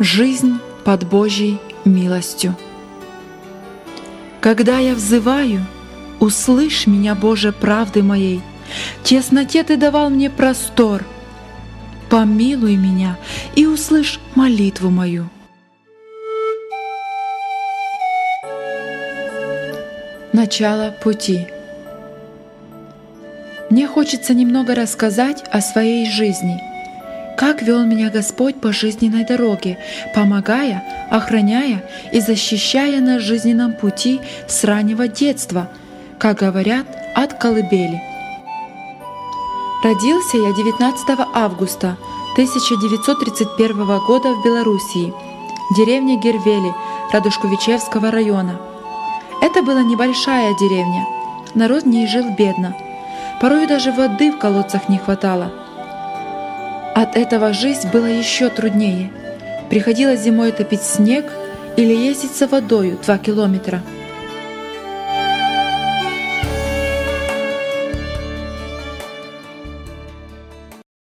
Жизнь под Божьей милостью. Когда я взываю, услышь меня, Боже, правды моей. В тесноте Ты давал мне простор. Помилуй меня и услышь молитву мою. Начало пути. Мне хочется немного рассказать о своей жизни – как вел меня Господь по жизненной дороге, помогая, охраняя и защищая на жизненном пути с раннего детства, как говорят, от колыбели. Родился я 19 августа 1931 года в Белоруссии, деревне Гервели Радушковичевского района. Это была небольшая деревня, народ в ней жил бедно, порой даже воды в колодцах не хватало – от этого жизнь была еще труднее. Приходилось зимой топить снег или ездить за водою 2 километра –